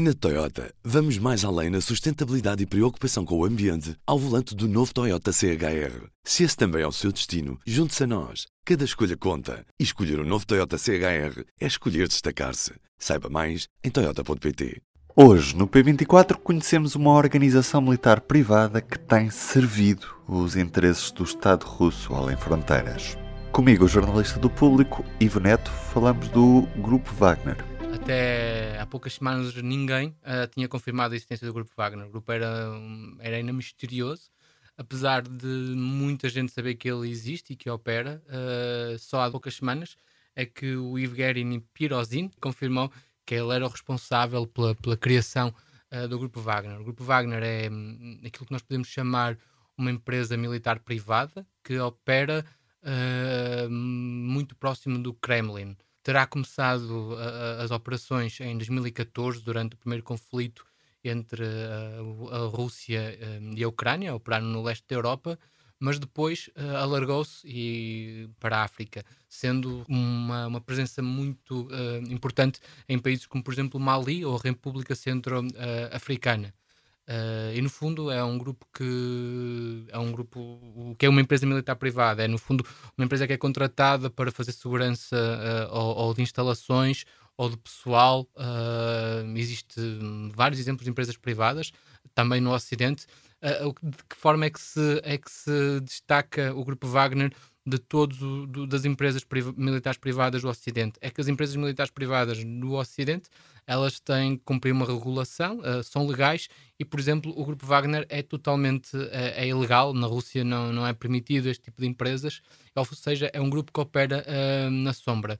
Na Toyota, vamos mais além na sustentabilidade e preocupação com o ambiente ao volante do novo Toyota CHR. Se esse também é o seu destino, junte-se a nós. Cada escolha conta. E escolher o um novo Toyota CHR é escolher destacar-se. Saiba mais em Toyota.pt. Hoje, no P24, conhecemos uma organização militar privada que tem servido os interesses do Estado russo além fronteiras. Comigo, o jornalista do público, Ivo Neto, falamos do Grupo Wagner. Até há poucas semanas ninguém uh, tinha confirmado a existência do Grupo Wagner. O grupo era, era ainda misterioso, apesar de muita gente saber que ele existe e que opera. Uh, só há poucas semanas é que o Evgeny Pirozin confirmou que ele era o responsável pela, pela criação uh, do Grupo Wagner. O Grupo Wagner é um, aquilo que nós podemos chamar uma empresa militar privada que opera muito próximo do Kremlin terá começado as operações em 2014, durante o primeiro conflito entre a, a Rússia um, e a Ucrânia, operando no leste da Europa, mas depois uh, alargou-se para a África, sendo uma, uma presença muito uh, importante em países como, por exemplo, Mali ou a República Centro-Africana. Uh, e no fundo é um grupo que é um grupo que é uma empresa militar privada, é no fundo uma empresa que é contratada para fazer segurança uh, ou, ou, de instalações ou de pessoal. Uh, Existem vários exemplos de empresas privadas, também no Ocidente. de que forma é que, se, é que se destaca o grupo Wagner de todas das empresas priv militares privadas do Ocidente? É que as empresas militares privadas no Ocidente elas têm que cumprir uma regulação, uh, são legais e, por exemplo, o Grupo Wagner é totalmente uh, é ilegal, na Rússia não, não é permitido este tipo de empresas, ou seja, é um grupo que opera uh, na sombra.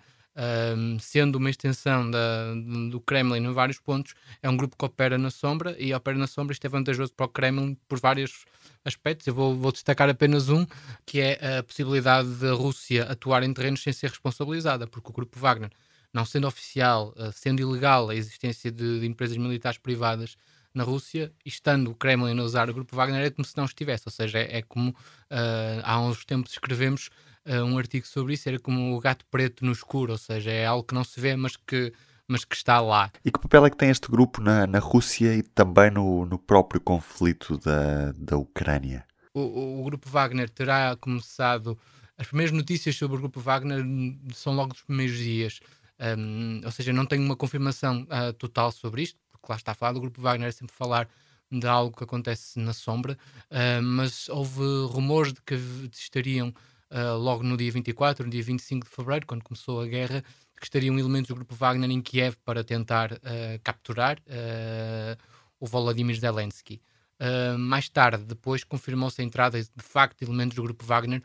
sendo uma extensão da, do Kremlin em vários pontos, é um grupo que opera na sombra e opera na sombra. Isto é vantajoso para o Kremlin por vários aspectos. Eu vou, vou destacar apenas um, que é a possibilidade da Rússia atuar em terrenos sem ser responsabilizada, porque o Grupo Wagner não sendo oficial, uh, sendo ilegal a existência de, de, empresas militares privadas na Rússia, estando o Kremlin a usar o grupo Wagner, é como se não estivesse. Ou seja, é, é como uh, há uns tempos escrevemos uh, um artigo sobre isso, era como o gato preto no escuro, ou seja, é algo que não se vê, mas que mas que está lá. E que papel é que tem este grupo na, na Rússia e também no, no próprio conflito da, da Ucrânia? O, o, o, grupo Wagner terá começado. As primeiras notícias sobre o grupo Wagner são logo dos primeiros dias. Um, ou seja, não tenho uma confirmação uh, total sobre isto, porque lá está a falar do grupo Wagner, é sempre falar de algo que acontece na sombra, uh, mas houve rumores de que estariam uh, logo no dia 24, no dia 25 de fevereiro, quando começou a guerra, que estariam elementos do grupo Wagner em Kiev para tentar capturar o Volodymyr Zelensky. mais tarde, depois, confirmou-se a entrada de facto de elementos do grupo Wagner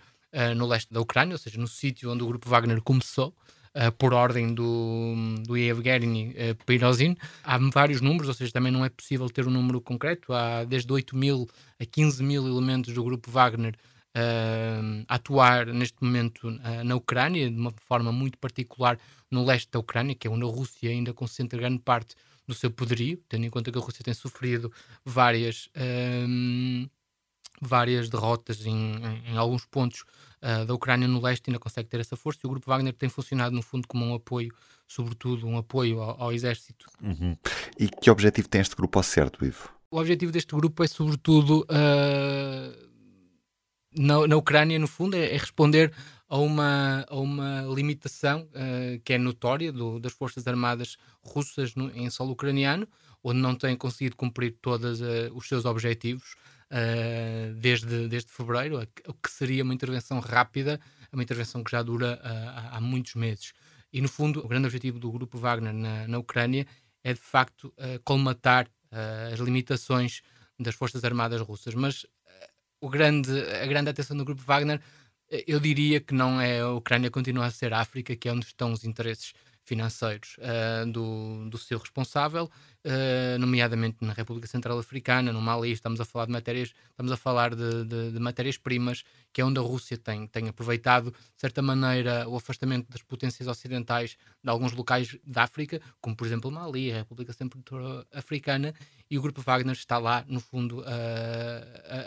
no leste da Ucrânia, ou seja, no sítio onde o grupo Wagner começou uh, por ordem do, do Evgeny uh, Pirozin. Há vários números, ou seja, também não é possível ter um número concreto. Há desde 8 mil a 15 mil elementos do grupo Wagner uh, atuar neste momento uh, na Ucrânia, de uma forma muito particular no leste da Ucrânia, que é onde a Rússia ainda concentra grande parte do seu poderio, tendo em conta que a Rússia tem sofrido várias, várias derrotas em, em, em alguns pontos uh, da Ucrânia no leste ainda consegue ter essa força e o grupo Wagner tem funcionado no fundo como um apoio, sobretudo um apoio ao, ao exército. Uhum. E que objetivo tem este grupo ao certo, Ivo? O objetivo deste grupo é sobretudo uh, na, na Ucrânia, no fundo, é, é responder a uma, a uma limitação uh, que é notória do, das Forças Armadas russas no, em solo ucraniano, onde não têm conseguido cumprir todos os seus objetivos uh, desde, desde fevereiro, o que seria uma intervenção rápida, uma intervenção que já dura uh, há muitos meses. E, no fundo, o grande objetivo do grupo Wagner na, na Ucrânia é, de facto, uh, colmatar as limitações das Forças Armadas russas. Mas o grande, a grande atenção do grupo Wagner, eu diria que não é a Ucrânia, continua a ser a África, que é onde estão os interesses financeiros uh, do, do seu responsável, uh, nomeadamente na República Central Africana, no Mali, estamos a falar de matérias, estamos a falar de, de, de matérias-primas, que é onde a Rússia tem, tem aproveitado, de certa maneira, o afastamento das potências ocidentais de alguns locais da África, como por exemplo Mali, a República Centro-Africana, e o Grupo Wagner está lá, no fundo, uh,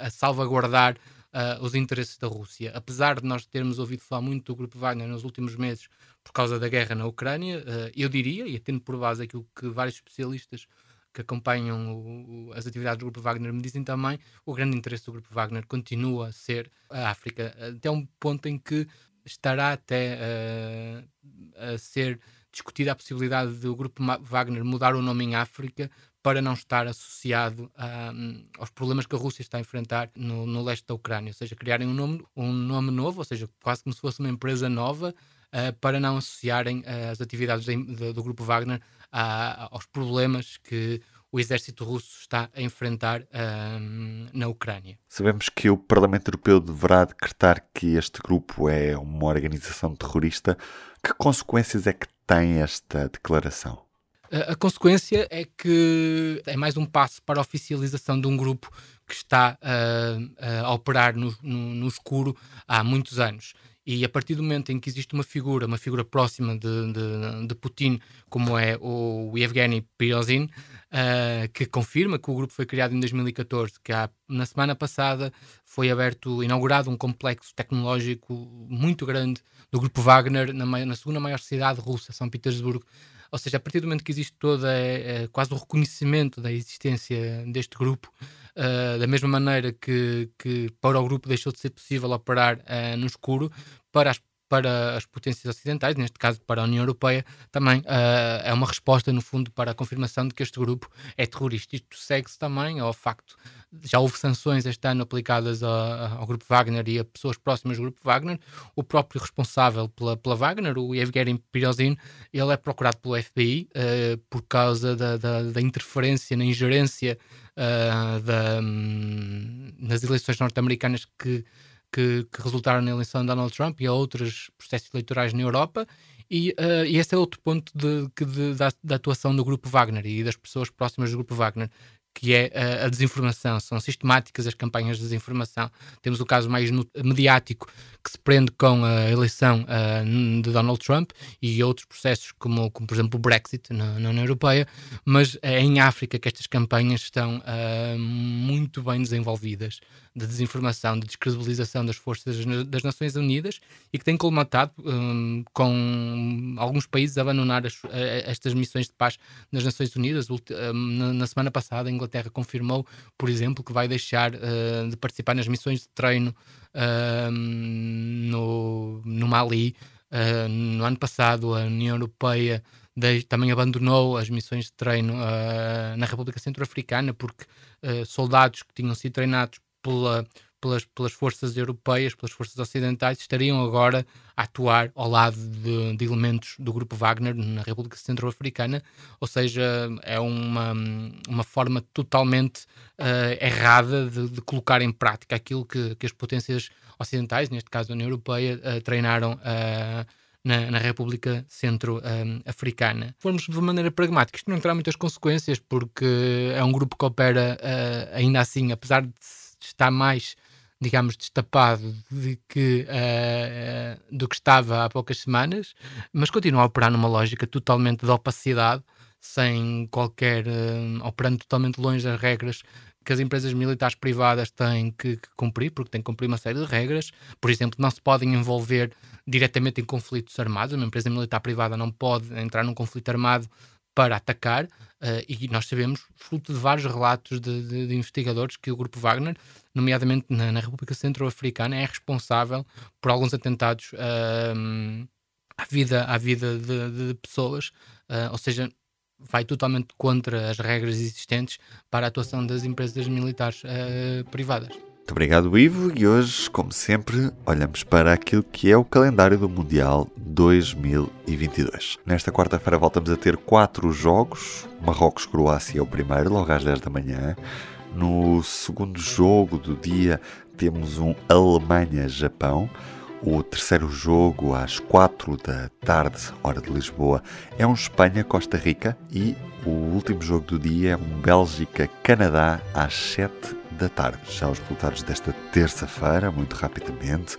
a, a salvaguardar uh, os interesses da Rússia. Apesar de nós termos ouvido falar muito do Grupo Wagner nos últimos meses por causa da guerra na Ucrânia, uh, eu diria, e tendo por base aquilo que vários especialistas que acompanham o, o, as atividades do Grupo Wagner me dizem também, o grande interesse do Grupo Wagner continua a ser a África, até um ponto em que estará até uh, a ser discutida a possibilidade do Grupo Wagner mudar o nome em África para não estar associado a, aos problemas que a Rússia está a enfrentar no, no, leste da Ucrânia, ou seja, criarem um nome, um nome novo, ou seja, quase como se fosse uma empresa nova, uh, para não associarem uh, as atividades de, de, do Grupo Wagner a, aos problemas que o exército russo está a enfrentar uh, na Ucrânia. Sabemos que o Parlamento Europeu deverá decretar que este grupo é uma organização terrorista. Que consequências é que tem esta declaração? A, consequência é que é mais um passo para a oficialização de um grupo que está uh, a operar no, no, no escuro há muitos anos. E a partir do momento em que existe uma figura, uma figura próxima de, de, de Putin, como é o Yevgeny Prigozhin, uh, que confirma que o grupo foi criado em 2014, que há, na semana passada foi aberto, inaugurado um complexo tecnológico muito grande do grupo Wagner na, na segunda maior cidade russa, São Petersburgo, ou seja, a partir do momento que existe toda é, é, quase o reconhecimento da existência deste grupo, uh, da mesma maneira que, que para o grupo deixou de ser possível operar uh, no escuro, para as para as potências ocidentais, neste caso para a União Europeia, também uh, é uma resposta, no fundo, para a confirmação de que este grupo é terrorista. Isto segue-se também ao facto já houve sanções este ano aplicadas ao, ao, Grupo Wagner e a pessoas próximas do Grupo Wagner. O próprio responsável pela, pela Wagner, o Evgeny Pirozin, ele é procurado pelo FBI uh, eh, por causa da, da, da, interferência, na ingerência uh, da, um, nas eleições norte-americanas que que, que, resultaram na eleição de Donald Trump e a outros processos eleitorais na Europa. E, uh, e esse é outro ponto de, de, da, da, atuação do Grupo Wagner e das pessoas próximas do Grupo Wagner, que é a, a, desinformação. São sistemáticas as campanhas de desinformação. Temos o caso mais mediático que se prende com a eleição uh, de Donald Trump e outros processos, como, como por exemplo o Brexit na, na União Europeia, mas é em África que estas campanhas estão uh, muito bem desenvolvidas de desinformação, de descredibilização das forças das Nações Unidas e que tem colmatado um, com alguns países a abandonar as, estas missões de paz nas Nações Unidas. Na, na semana passada, a Inglaterra confirmou, por exemplo, que vai deixar uh, de participar nas missões de treino uh, no, no Mali. Uh, no ano passado, a União Europeia de, também abandonou as missões de treino uh, na República Centro-Africana porque uh, soldados que tinham sido treinados pela, pelas, pelas forças europeias, pelas forças ocidentais, estariam agora a atuar ao lado de, de elementos do grupo Wagner na República Centro-Africana, ou seja, é uma, uma forma totalmente uh, errada de, de, colocar em prática aquilo que, que as potências ocidentais, neste caso a União Europeia, uh, treinaram. Uh, na, na, República Centro-Africana. Um, Formos de maneira pragmática, isto não terá muitas consequências, porque é um grupo que opera ainda assim, apesar de está mais, digamos, destapado de que, uh, do que estava há poucas semanas, mas continua a operar numa lógica totalmente de opacidade, sem qualquer. Uh, operando totalmente longe das regras que as empresas militares privadas têm que, que, cumprir, porque têm que cumprir uma série de regras. Por exemplo, não se podem envolver diretamente em conflitos armados. Uma empresa militar privada não pode entrar num conflito armado para atacar, uh, e nós sabemos, fruto de vários relatos de, de, de investigadores, que o grupo Wagner, nomeadamente na, na República Centro-Africana, é responsável por alguns atentados uh, à vida, à vida de, de pessoas, uh, ou seja, vai totalmente contra as regras existentes para a atuação das empresas militares privadas. Muito obrigado, Ivo. E hoje, como sempre, olhamos para aquilo que é o calendário do Mundial 2022. Nesta quarta-feira voltamos a ter quatro jogos. Marrocos-Croácia é o primeiro, logo às 10 da manhã. No segundo jogo do dia temos um Alemanha-Japão. O terceiro jogo, às 4 da tarde, hora de Lisboa, é um Espanha-Costa Rica. E o último jogo do dia é um Bélgica-Canadá, às 7 da tarde. Já os resultados desta terça-feira, muito rapidamente.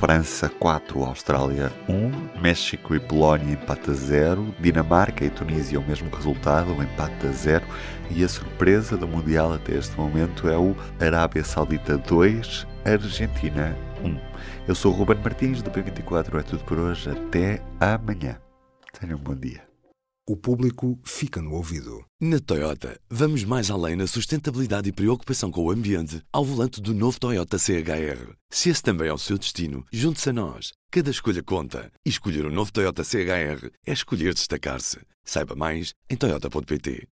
França 4, Austrália 1, México e Polónia empate a 0, Dinamarca e Tunísia o mesmo resultado, um empate a 0 e a surpresa do Mundial até este momento é o Arábia Saudita 2, Argentina 1. Eu sou o Ruben Martins do P24, é tudo por hoje, até amanhã. Tenham um bom dia. O público fica no ouvido. Na Toyota, vamos mais além na sustentabilidade e preocupação com o ambiente ao volante do novo Toyota CHR. Se esse também é o seu destino, junte-se a nós. Cada escolha conta. E escolher o um novo Toyota CHR é escolher destacar-se. Saiba mais em Toyota.pt.